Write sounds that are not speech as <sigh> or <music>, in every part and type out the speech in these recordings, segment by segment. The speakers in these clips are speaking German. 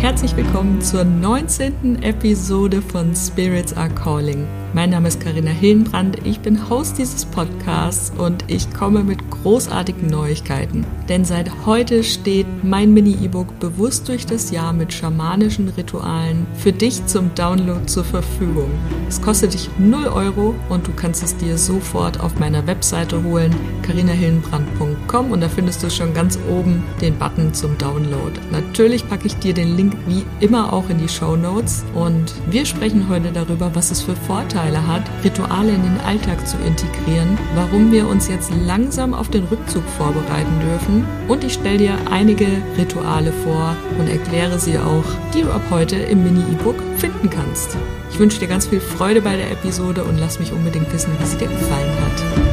Herzlich willkommen zur 19. Episode von Spirits Are Calling. Mein Name ist Karina Hillenbrand, ich bin Host dieses Podcasts und ich komme mit großartigen Neuigkeiten. Denn seit heute steht mein Mini-E-Book bewusst durch das Jahr mit schamanischen Ritualen für dich zum Download zur Verfügung. Es kostet dich 0 Euro und du kannst es dir sofort auf meiner Webseite holen, karinahillenbrand.com und da findest du schon ganz oben den Button zum Download. Natürlich packe ich dir den Link wie immer auch in die Show Notes und wir sprechen heute darüber, was es für Vorteile Vorteile hat, Rituale in den Alltag zu integrieren, warum wir uns jetzt langsam auf den Rückzug vorbereiten dürfen und ich stelle dir einige Rituale vor und erkläre sie auch, die du ab heute im Mini-E-Book finden kannst. Ich wünsche dir ganz viel Freude bei der Episode und lass mich unbedingt wissen, wie sie dir gefallen hat.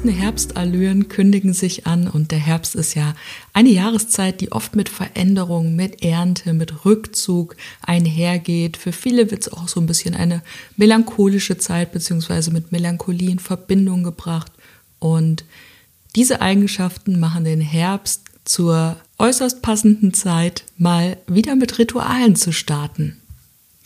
Ersten Herbstallüren kündigen sich an und der Herbst ist ja eine Jahreszeit, die oft mit Veränderung, mit Ernte, mit Rückzug einhergeht. Für viele wird es auch so ein bisschen eine melancholische Zeit beziehungsweise mit Melancholie in Verbindung gebracht. Und diese Eigenschaften machen den Herbst zur äußerst passenden Zeit, mal wieder mit Ritualen zu starten.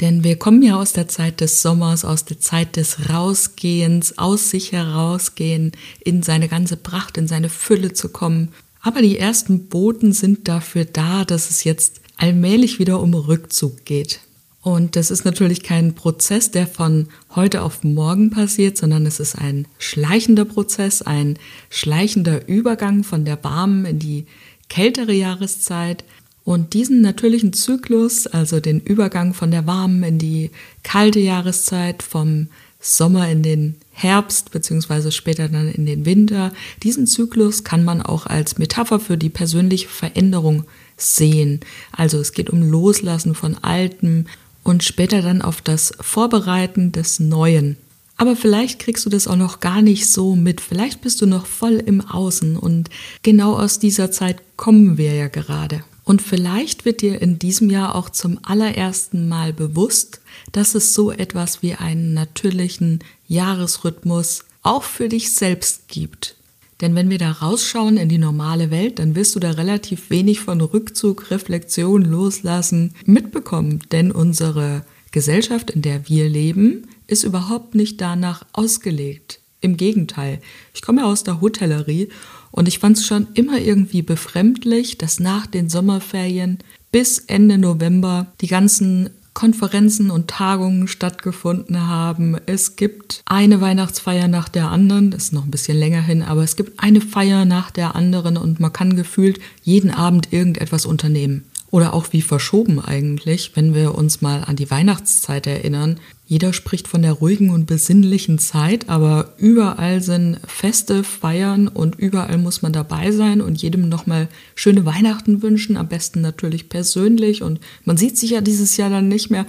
Denn wir kommen ja aus der Zeit des Sommers, aus der Zeit des Rausgehens, aus sich herausgehen, in seine ganze Pracht, in seine Fülle zu kommen. Aber die ersten Boten sind dafür da, dass es jetzt allmählich wieder um Rückzug geht. Und das ist natürlich kein Prozess, der von heute auf morgen passiert, sondern es ist ein schleichender Prozess, ein schleichender Übergang von der warmen in die kältere Jahreszeit, und diesen natürlichen Zyklus, also den Übergang von der warmen in die kalte Jahreszeit, vom Sommer in den Herbst beziehungsweise später dann in den Winter, diesen Zyklus kann man auch als Metapher für die persönliche Veränderung sehen. Also es geht um Loslassen von Altem und später dann auf das Vorbereiten des Neuen. Aber vielleicht kriegst du das auch noch gar nicht so mit. Vielleicht bist du noch voll im Außen und genau aus dieser Zeit kommen wir ja gerade. Und vielleicht wird dir in diesem Jahr auch zum allerersten Mal bewusst, dass es so etwas wie einen natürlichen Jahresrhythmus auch für dich selbst gibt. Denn wenn wir da rausschauen in die normale Welt, dann wirst du da relativ wenig von Rückzug, Reflexion, Loslassen mitbekommen. Denn unsere Gesellschaft, in der wir leben, ist überhaupt nicht danach ausgelegt. Im Gegenteil. Ich komme ja aus der Hotellerie und ich fand es schon immer irgendwie befremdlich, dass nach den Sommerferien bis Ende November die ganzen Konferenzen und Tagungen stattgefunden haben. Es gibt eine Weihnachtsfeier nach der anderen, das ist noch ein bisschen länger hin, aber es gibt eine Feier nach der anderen und man kann gefühlt jeden Abend irgendetwas unternehmen. Oder auch wie verschoben eigentlich, wenn wir uns mal an die Weihnachtszeit erinnern. Jeder spricht von der ruhigen und besinnlichen Zeit, aber überall sind Feste, Feiern und überall muss man dabei sein und jedem nochmal schöne Weihnachten wünschen, am besten natürlich persönlich und man sieht sich ja dieses Jahr dann nicht mehr.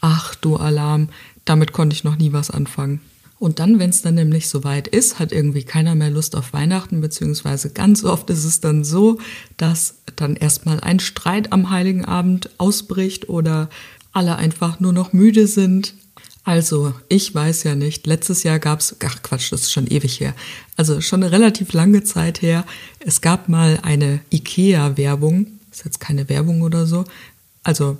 Ach du Alarm, damit konnte ich noch nie was anfangen. Und dann, wenn es dann nämlich soweit ist, hat irgendwie keiner mehr Lust auf Weihnachten, beziehungsweise ganz oft ist es dann so, dass dann erstmal ein Streit am Heiligen Abend ausbricht oder alle einfach nur noch müde sind. Also, ich weiß ja nicht. Letztes Jahr gab es, ach Quatsch, das ist schon ewig her. Also schon eine relativ lange Zeit her. Es gab mal eine IKEA-Werbung. Ist jetzt keine Werbung oder so. Also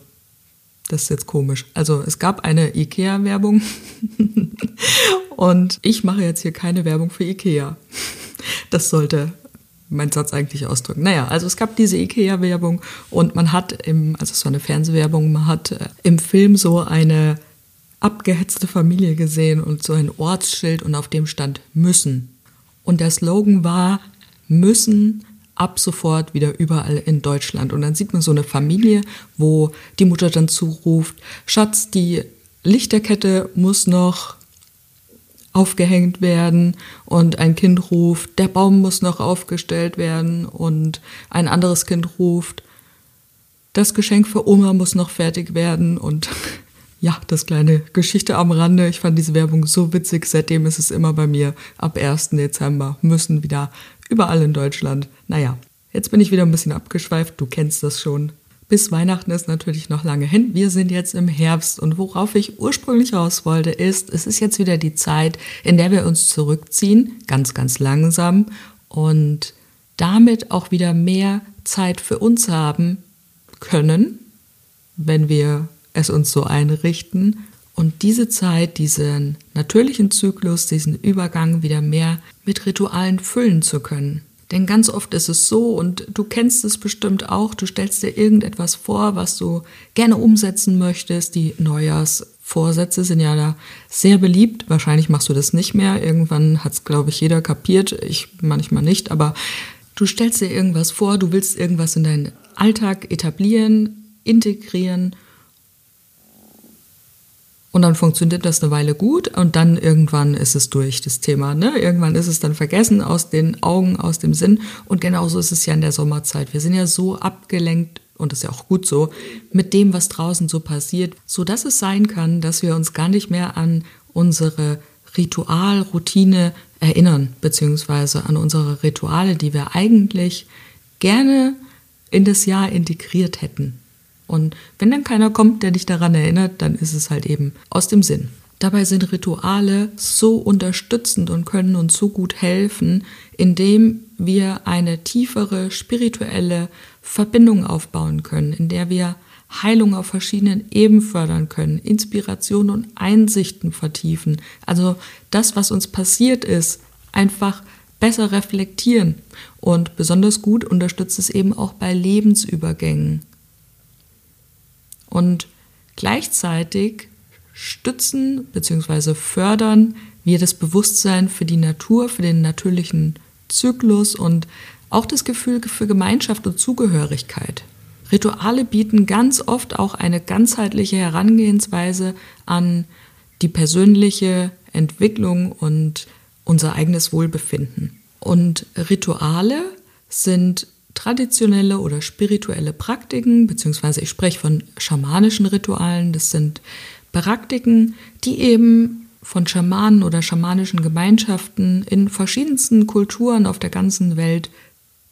das ist jetzt komisch. Also es gab eine IKEA-Werbung <laughs> und ich mache jetzt hier keine Werbung für IKEA. Das sollte mein Satz eigentlich ausdrücken. Naja, also es gab diese IKEA-Werbung und man hat im, also es war eine Fernsehwerbung, man hat äh, im Film so eine abgehetzte Familie gesehen und so ein Ortsschild und auf dem stand müssen. Und der Slogan war müssen ab sofort wieder überall in Deutschland. Und dann sieht man so eine Familie, wo die Mutter dann zuruft, Schatz, die Lichterkette muss noch aufgehängt werden und ein Kind ruft, der Baum muss noch aufgestellt werden und ein anderes Kind ruft, das Geschenk für Oma muss noch fertig werden und <laughs> ja, das kleine Geschichte am Rande. Ich fand diese Werbung so witzig. Seitdem ist es immer bei mir. Ab 1. Dezember müssen wieder überall in Deutschland. Naja, jetzt bin ich wieder ein bisschen abgeschweift. Du kennst das schon. Bis Weihnachten ist natürlich noch lange hin. Wir sind jetzt im Herbst und worauf ich ursprünglich raus wollte, ist, es ist jetzt wieder die Zeit, in der wir uns zurückziehen, ganz, ganz langsam und damit auch wieder mehr Zeit für uns haben können, wenn wir es uns so einrichten und diese Zeit, diesen natürlichen Zyklus, diesen Übergang wieder mehr mit Ritualen füllen zu können. Denn ganz oft ist es so, und du kennst es bestimmt auch, du stellst dir irgendetwas vor, was du gerne umsetzen möchtest. Die Neujahrsvorsätze sind ja da sehr beliebt. Wahrscheinlich machst du das nicht mehr. Irgendwann hat es, glaube ich, jeder kapiert. Ich manchmal nicht. Aber du stellst dir irgendwas vor, du willst irgendwas in deinen Alltag etablieren, integrieren und dann funktioniert das eine Weile gut und dann irgendwann ist es durch, das Thema. Ne? Irgendwann ist es dann vergessen aus den Augen, aus dem Sinn. Und genauso ist es ja in der Sommerzeit. Wir sind ja so abgelenkt, und das ist ja auch gut so, mit dem, was draußen so passiert, so dass es sein kann, dass wir uns gar nicht mehr an unsere Ritualroutine erinnern, beziehungsweise an unsere Rituale, die wir eigentlich gerne in das Jahr integriert hätten. Und wenn dann keiner kommt, der dich daran erinnert, dann ist es halt eben aus dem Sinn. Dabei sind Rituale so unterstützend und können uns so gut helfen, indem wir eine tiefere spirituelle Verbindung aufbauen können, in der wir Heilung auf verschiedenen Ebenen fördern können, Inspiration und Einsichten vertiefen. Also das, was uns passiert ist, einfach besser reflektieren. Und besonders gut unterstützt es eben auch bei Lebensübergängen. Und gleichzeitig stützen bzw. fördern wir das Bewusstsein für die Natur, für den natürlichen Zyklus und auch das Gefühl für Gemeinschaft und Zugehörigkeit. Rituale bieten ganz oft auch eine ganzheitliche Herangehensweise an die persönliche Entwicklung und unser eigenes Wohlbefinden. Und Rituale sind traditionelle oder spirituelle Praktiken, beziehungsweise ich spreche von schamanischen Ritualen. Das sind Praktiken, die eben von Schamanen oder schamanischen Gemeinschaften in verschiedensten Kulturen auf der ganzen Welt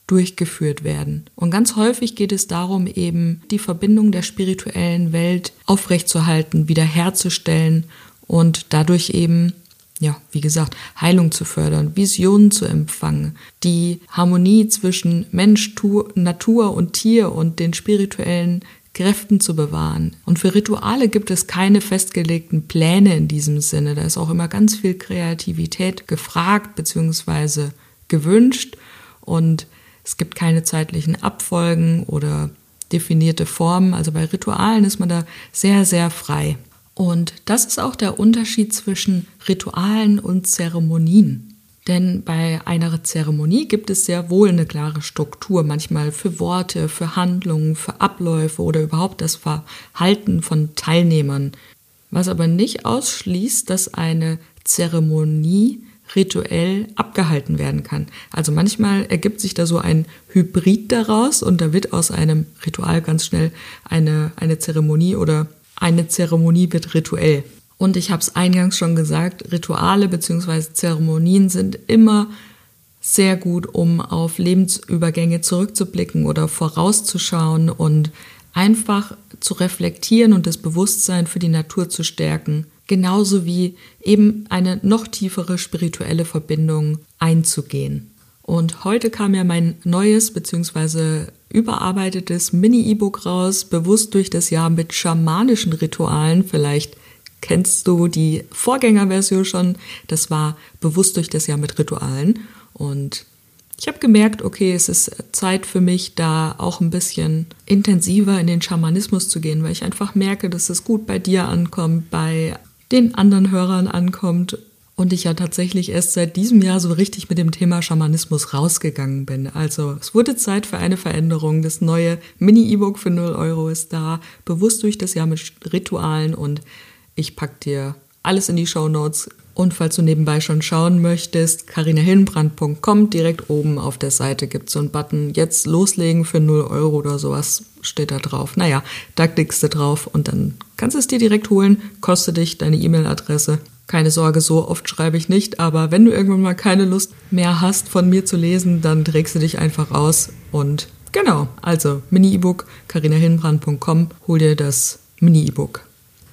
durchgeführt werden. Und ganz häufig geht es darum, eben die Verbindung der spirituellen Welt aufrechtzuerhalten, wiederherzustellen und dadurch eben ja, wie gesagt, Heilung zu fördern, Visionen zu empfangen, die Harmonie zwischen Mensch, Natur und Tier und den spirituellen Kräften zu bewahren. Und für Rituale gibt es keine festgelegten Pläne in diesem Sinne. Da ist auch immer ganz viel Kreativität gefragt bzw. gewünscht und es gibt keine zeitlichen Abfolgen oder definierte Formen. Also bei Ritualen ist man da sehr, sehr frei. Und das ist auch der Unterschied zwischen Ritualen und Zeremonien. Denn bei einer Zeremonie gibt es sehr wohl eine klare Struktur, manchmal für Worte, für Handlungen, für Abläufe oder überhaupt das Verhalten von Teilnehmern. Was aber nicht ausschließt, dass eine Zeremonie rituell abgehalten werden kann. Also manchmal ergibt sich da so ein Hybrid daraus und da wird aus einem Ritual ganz schnell eine, eine Zeremonie oder eine Zeremonie wird rituell. Und ich habe es eingangs schon gesagt, Rituale bzw. Zeremonien sind immer sehr gut, um auf Lebensübergänge zurückzublicken oder vorauszuschauen und einfach zu reflektieren und das Bewusstsein für die Natur zu stärken. Genauso wie eben eine noch tiefere spirituelle Verbindung einzugehen. Und heute kam ja mein neues bzw. überarbeitetes Mini-E-Book raus, bewusst durch das Jahr mit schamanischen Ritualen. Vielleicht kennst du die Vorgängerversion schon. Das war bewusst durch das Jahr mit Ritualen. Und ich habe gemerkt, okay, es ist Zeit für mich, da auch ein bisschen intensiver in den Schamanismus zu gehen, weil ich einfach merke, dass es gut bei dir ankommt, bei den anderen Hörern ankommt und ich ja tatsächlich erst seit diesem Jahr so richtig mit dem Thema Schamanismus rausgegangen bin. Also es wurde Zeit für eine Veränderung. Das neue Mini-E-Book für 0 Euro ist da, bewusst durch das Jahr mit Ritualen und ich pack dir alles in die Show Notes. Und falls du nebenbei schon schauen möchtest, carinahillenbrand.com, direkt oben auf der Seite gibt es so einen Button, jetzt loslegen für 0 Euro oder sowas steht da drauf. Naja, da klickst du drauf und dann kannst du es dir direkt holen, kostet dich deine E-Mail-Adresse. Keine Sorge, so oft schreibe ich nicht, aber wenn du irgendwann mal keine Lust mehr hast, von mir zu lesen, dann trägst du dich einfach raus und genau, also Mini-E-Book, carinahillenbrand.com, hol dir das Mini-E-Book.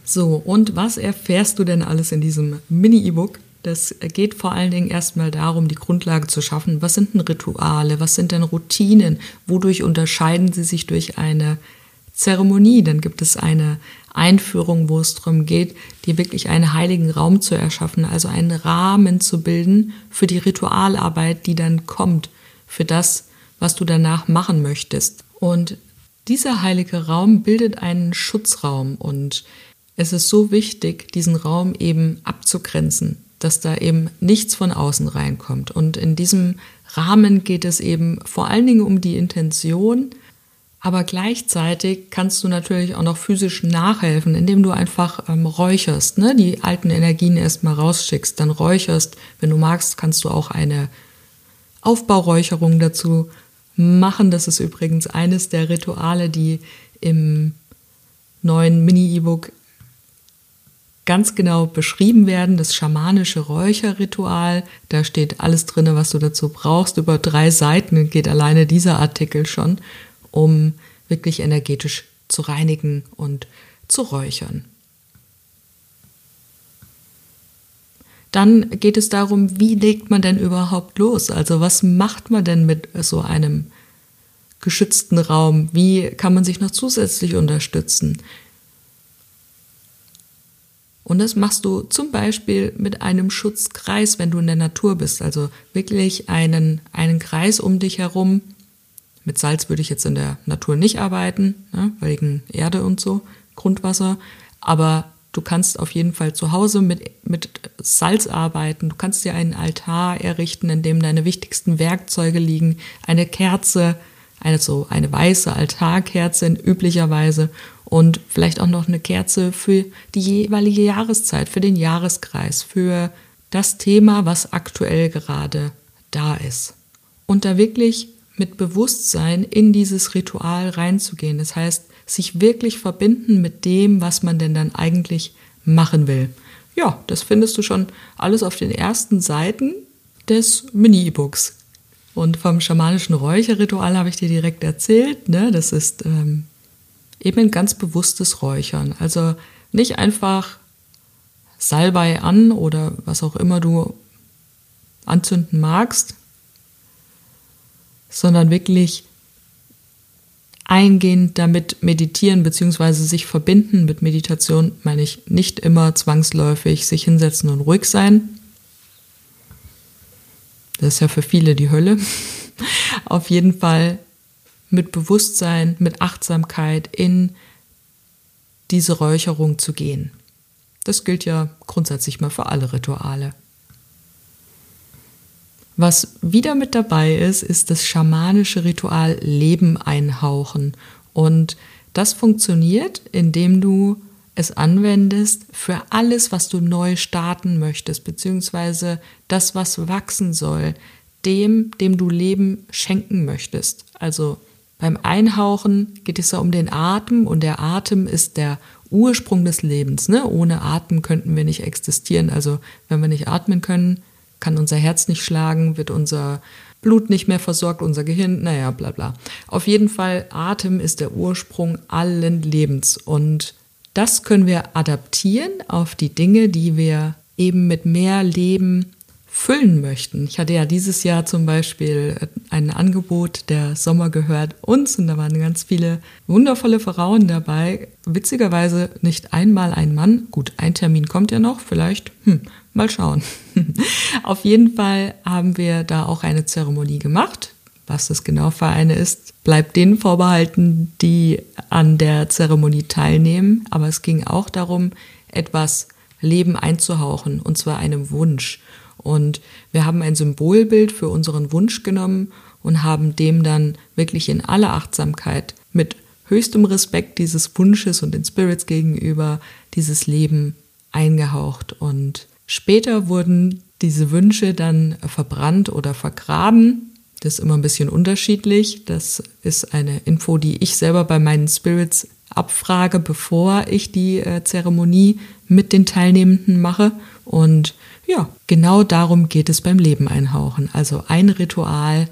So, und was erfährst du denn alles in diesem Mini-E-Book? Das geht vor allen Dingen erstmal darum, die Grundlage zu schaffen. Was sind denn Rituale? Was sind denn Routinen? Wodurch unterscheiden sie sich durch eine Zeremonie? Dann gibt es eine Einführung, wo es darum geht, dir wirklich einen heiligen Raum zu erschaffen, also einen Rahmen zu bilden für die Ritualarbeit, die dann kommt, für das, was du danach machen möchtest. Und dieser heilige Raum bildet einen Schutzraum und es ist so wichtig, diesen Raum eben abzugrenzen, dass da eben nichts von außen reinkommt. Und in diesem Rahmen geht es eben vor allen Dingen um die Intention, aber gleichzeitig kannst du natürlich auch noch physisch nachhelfen, indem du einfach ähm, räucherst, ne? die alten Energien erstmal rausschickst, dann räucherst. Wenn du magst, kannst du auch eine Aufbauräucherung dazu machen. Das ist übrigens eines der Rituale, die im neuen Mini-E-Book ganz genau beschrieben werden, das schamanische Räucherritual. Da steht alles drin, was du dazu brauchst. Über drei Seiten geht alleine dieser Artikel schon, um wirklich energetisch zu reinigen und zu räuchern. Dann geht es darum, wie legt man denn überhaupt los? Also was macht man denn mit so einem geschützten Raum? Wie kann man sich noch zusätzlich unterstützen? Und das machst du zum Beispiel mit einem Schutzkreis, wenn du in der Natur bist. Also wirklich einen, einen Kreis um dich herum. Mit Salz würde ich jetzt in der Natur nicht arbeiten, ne, wegen Erde und so, Grundwasser. Aber du kannst auf jeden Fall zu Hause mit, mit Salz arbeiten. Du kannst dir einen Altar errichten, in dem deine wichtigsten Werkzeuge liegen. Eine Kerze, eine so eine weiße Altarkerze üblicherweise und vielleicht auch noch eine Kerze für die jeweilige Jahreszeit, für den Jahreskreis, für das Thema, was aktuell gerade da ist. Und da wirklich mit Bewusstsein in dieses Ritual reinzugehen. Das heißt, sich wirklich verbinden mit dem, was man denn dann eigentlich machen will. Ja, das findest du schon alles auf den ersten Seiten des Mini-E-Books. Und vom schamanischen Räucherritual habe ich dir direkt erzählt. Ne? Das ist ähm, eben ein ganz bewusstes Räuchern. Also nicht einfach Salbei an oder was auch immer du anzünden magst, sondern wirklich eingehend damit meditieren bzw. sich verbinden mit Meditation, meine ich nicht immer zwangsläufig sich hinsetzen und ruhig sein. Das ist ja für viele die Hölle. <laughs> Auf jeden Fall mit Bewusstsein, mit Achtsamkeit in diese Räucherung zu gehen. Das gilt ja grundsätzlich mal für alle Rituale. Was wieder mit dabei ist, ist das schamanische Ritual Leben einhauchen. Und das funktioniert, indem du es anwendest für alles, was du neu starten möchtest, beziehungsweise das, was wachsen soll, dem, dem du Leben schenken möchtest. Also beim Einhauchen geht es ja um den Atem und der Atem ist der Ursprung des Lebens. Ne? Ohne Atem könnten wir nicht existieren. Also wenn wir nicht atmen können, kann unser Herz nicht schlagen, wird unser Blut nicht mehr versorgt, unser Gehirn, naja, bla bla. Auf jeden Fall, Atem ist der Ursprung allen Lebens. Und das können wir adaptieren auf die Dinge, die wir eben mit mehr Leben füllen möchten. Ich hatte ja dieses Jahr zum Beispiel ein Angebot, der Sommer gehört uns und da waren ganz viele wundervolle Frauen dabei. Witzigerweise nicht einmal ein Mann. Gut, ein Termin kommt ja noch, vielleicht, hm, mal schauen. <laughs> Auf jeden Fall haben wir da auch eine Zeremonie gemacht. Was das genau für eine ist, bleibt denen vorbehalten, die an der Zeremonie teilnehmen. Aber es ging auch darum, etwas Leben einzuhauchen, und zwar einem Wunsch. Und wir haben ein Symbolbild für unseren Wunsch genommen und haben dem dann wirklich in aller Achtsamkeit mit höchstem Respekt dieses Wunsches und den Spirits gegenüber dieses Leben eingehaucht. Und später wurden diese Wünsche dann verbrannt oder vergraben. Das ist immer ein bisschen unterschiedlich. Das ist eine Info, die ich selber bei meinen Spirits abfrage, bevor ich die äh, Zeremonie mit den Teilnehmenden mache. Und ja, genau darum geht es beim Leben einhauchen. Also ein Ritual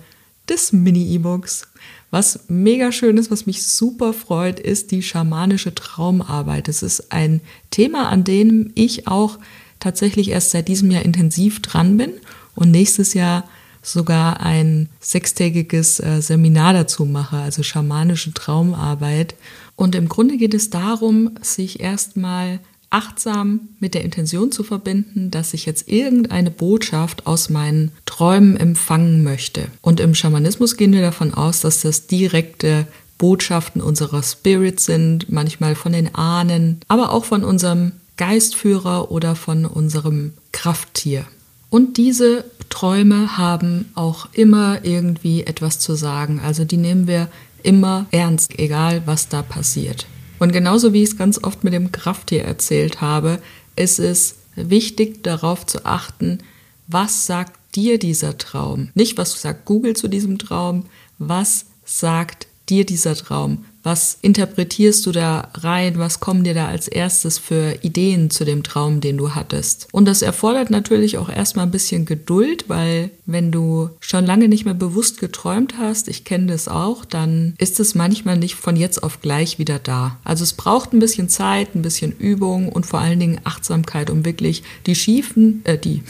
des Mini-E-Books. Was mega schön ist, was mich super freut, ist die schamanische Traumarbeit. Es ist ein Thema, an dem ich auch tatsächlich erst seit diesem Jahr intensiv dran bin und nächstes Jahr sogar ein sechstägiges äh, Seminar dazu mache, also schamanische Traumarbeit. Und im Grunde geht es darum, sich erstmal achtsam mit der Intention zu verbinden, dass ich jetzt irgendeine Botschaft aus meinen Träumen empfangen möchte. Und im Schamanismus gehen wir davon aus, dass das direkte Botschaften unserer Spirits sind, manchmal von den Ahnen, aber auch von unserem Geistführer oder von unserem Krafttier. Und diese Träume haben auch immer irgendwie etwas zu sagen. Also die nehmen wir immer ernst, egal was da passiert. Und genauso wie ich es ganz oft mit dem Krafttier erzählt habe, ist es wichtig darauf zu achten, was sagt dir dieser Traum? Nicht, was sagt Google zu diesem Traum, was sagt dir dieser Traum? Was interpretierst du da rein? Was kommen dir da als erstes für Ideen zu dem Traum, den du hattest? Und das erfordert natürlich auch erstmal ein bisschen Geduld, weil wenn du schon lange nicht mehr bewusst geträumt hast, ich kenne das auch, dann ist es manchmal nicht von jetzt auf gleich wieder da. Also es braucht ein bisschen Zeit, ein bisschen Übung und vor allen Dingen Achtsamkeit, um wirklich die schiefen, äh, die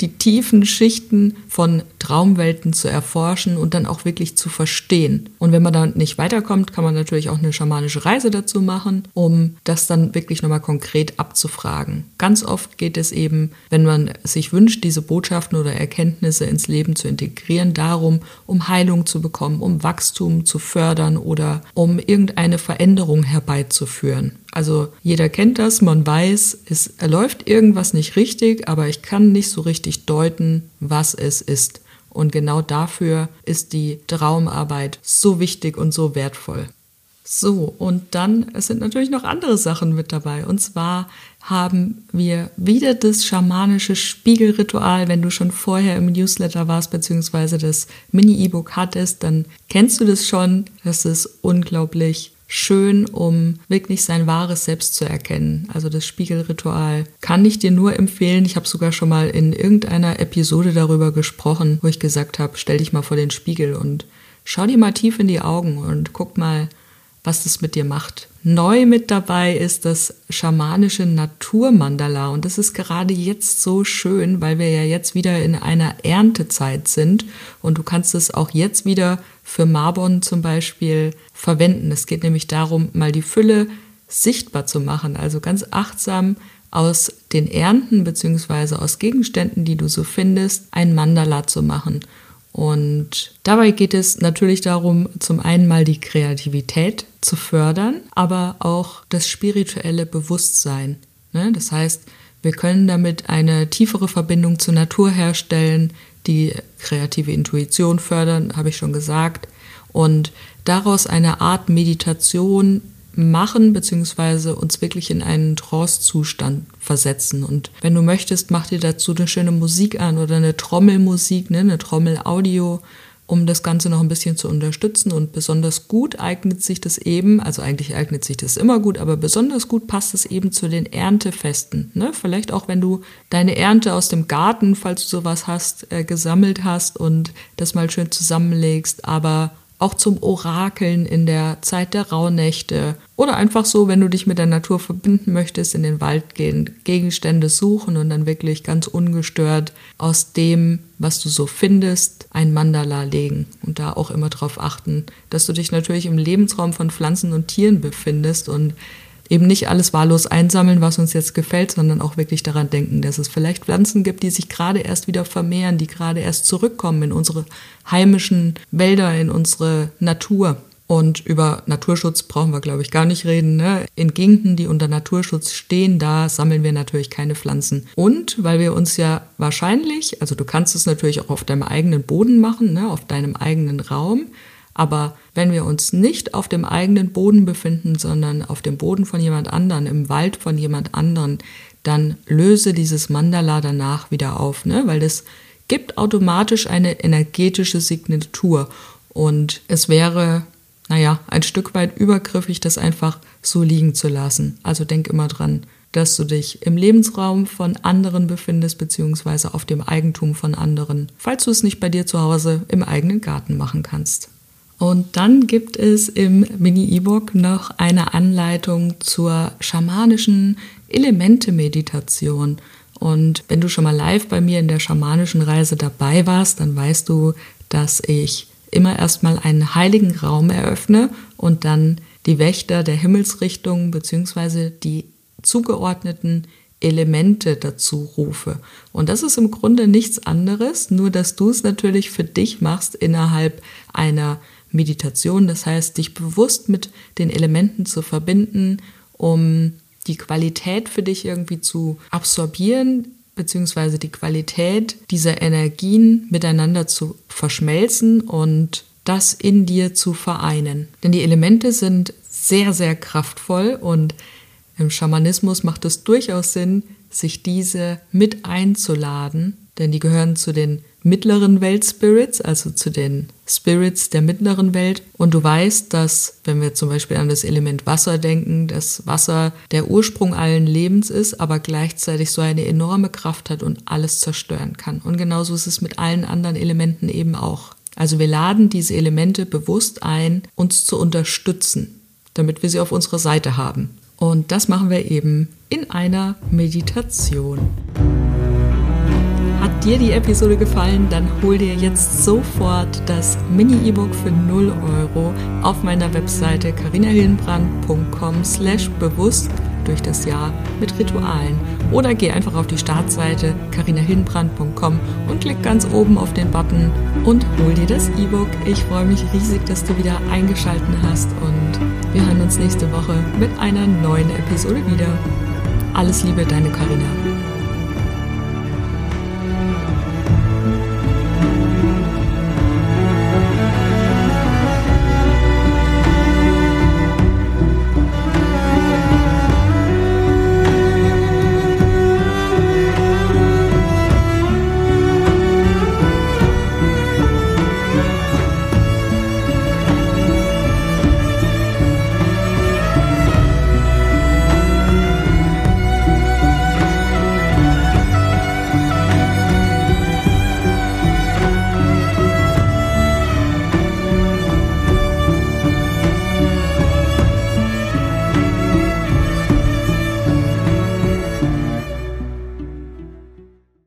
die tiefen Schichten von Traumwelten zu erforschen und dann auch wirklich zu verstehen. Und wenn man dann nicht weiterkommt, kann man natürlich auch eine schamanische Reise dazu machen, um das dann wirklich nochmal konkret abzufragen. Ganz oft geht es eben, wenn man sich wünscht, diese Botschaften oder Erkenntnisse ins Leben zu integrieren, darum, um Heilung zu bekommen, um Wachstum zu fördern oder um irgendeine Veränderung herbeizuführen. Also jeder kennt das, man weiß, es läuft irgendwas nicht richtig, aber ich kann nicht so richtig deuten, was es ist. Und genau dafür ist die Traumarbeit so wichtig und so wertvoll. So, und dann es sind natürlich noch andere Sachen mit dabei. Und zwar haben wir wieder das schamanische Spiegelritual. Wenn du schon vorher im Newsletter warst, beziehungsweise das Mini-E-Book hattest, dann kennst du das schon. Das ist unglaublich schön, um wirklich sein wahres Selbst zu erkennen. Also das Spiegelritual kann ich dir nur empfehlen. Ich habe sogar schon mal in irgendeiner Episode darüber gesprochen, wo ich gesagt habe, stell dich mal vor den Spiegel und schau dir mal tief in die Augen und guck mal, was das mit dir macht. Neu mit dabei ist das schamanische Naturmandala und das ist gerade jetzt so schön, weil wir ja jetzt wieder in einer Erntezeit sind und du kannst es auch jetzt wieder für Marbon zum Beispiel verwenden. Es geht nämlich darum, mal die Fülle sichtbar zu machen, also ganz achtsam aus den Ernten beziehungsweise aus Gegenständen, die du so findest, ein Mandala zu machen. Und dabei geht es natürlich darum, zum einen mal die Kreativität zu fördern, aber auch das spirituelle Bewusstsein. Ne? Das heißt, wir können damit eine tiefere Verbindung zur Natur herstellen, die kreative Intuition fördern, habe ich schon gesagt, und daraus eine Art Meditation machen, beziehungsweise uns wirklich in einen Trance-Zustand versetzen. Und wenn du möchtest, mach dir dazu eine schöne Musik an oder eine Trommelmusik, ne, eine Trommelaudio, um das Ganze noch ein bisschen zu unterstützen. Und besonders gut eignet sich das eben, also eigentlich eignet sich das immer gut, aber besonders gut passt es eben zu den Erntefesten. Ne? Vielleicht auch, wenn du deine Ernte aus dem Garten, falls du sowas hast, äh, gesammelt hast und das mal schön zusammenlegst, aber auch zum Orakeln in der Zeit der Rauhnächte oder einfach so, wenn du dich mit der Natur verbinden möchtest, in den Wald gehen, Gegenstände suchen und dann wirklich ganz ungestört aus dem, was du so findest, ein Mandala legen und da auch immer darauf achten, dass du dich natürlich im Lebensraum von Pflanzen und Tieren befindest und eben nicht alles wahllos einsammeln, was uns jetzt gefällt, sondern auch wirklich daran denken, dass es vielleicht Pflanzen gibt, die sich gerade erst wieder vermehren, die gerade erst zurückkommen in unsere heimischen Wälder, in unsere Natur. Und über Naturschutz brauchen wir, glaube ich, gar nicht reden. Ne? In Gegenden, die unter Naturschutz stehen, da sammeln wir natürlich keine Pflanzen. Und weil wir uns ja wahrscheinlich, also du kannst es natürlich auch auf deinem eigenen Boden machen, ne? auf deinem eigenen Raum, Aber wenn wir uns nicht auf dem eigenen Boden befinden, sondern auf dem Boden von jemand anderen, im Wald von jemand anderen, dann löse dieses Mandala danach wieder auf, ne? weil das gibt automatisch eine energetische Signatur. Und es wäre, naja, ein Stück weit übergriffig, das einfach so liegen zu lassen. Also denk immer dran, dass du dich im Lebensraum von anderen befindest, beziehungsweise auf dem Eigentum von anderen, falls du es nicht bei dir zu Hause im eigenen Garten machen kannst. Und dann gibt es im Mini-E-Book noch eine Anleitung zur schamanischen Elemente-Meditation. Und wenn du schon mal live bei mir in der schamanischen Reise dabei warst, dann weißt du, dass ich immer erstmal einen heiligen Raum eröffne und dann die Wächter der Himmelsrichtung bzw. die zugeordneten Elemente dazu rufe. Und das ist im Grunde nichts anderes, nur dass du es natürlich für dich machst innerhalb einer Meditation. Das heißt, dich bewusst mit den Elementen zu verbinden, um die Qualität für dich irgendwie zu absorbieren, beziehungsweise die Qualität dieser Energien miteinander zu verschmelzen und das in dir zu vereinen. Denn die Elemente sind sehr, sehr kraftvoll und im Schamanismus macht es durchaus Sinn, sich diese mit einzuladen, denn die gehören zu den mittleren Weltspirits, also zu den Spirits der mittleren Welt. Und du weißt, dass, wenn wir zum Beispiel an das Element Wasser denken, dass Wasser der Ursprung allen Lebens ist, aber gleichzeitig so eine enorme Kraft hat und alles zerstören kann. Und genauso ist es mit allen anderen Elementen eben auch. Also wir laden diese Elemente bewusst ein, uns zu unterstützen, damit wir sie auf unserer Seite haben. Und das machen wir eben in einer Meditation. Hat dir die Episode gefallen, dann hol dir jetzt sofort das Mini-E-Book für 0 Euro auf meiner Webseite carinahillenbrand.com slash bewusst durch das Jahr mit Ritualen. Oder geh einfach auf die Startseite carinahillenbrand.com und klick ganz oben auf den Button und hol dir das E-Book. Ich freue mich riesig, dass du wieder eingeschalten hast und wir hören uns nächste Woche mit einer neuen Episode wieder. Alles Liebe, deine Karina.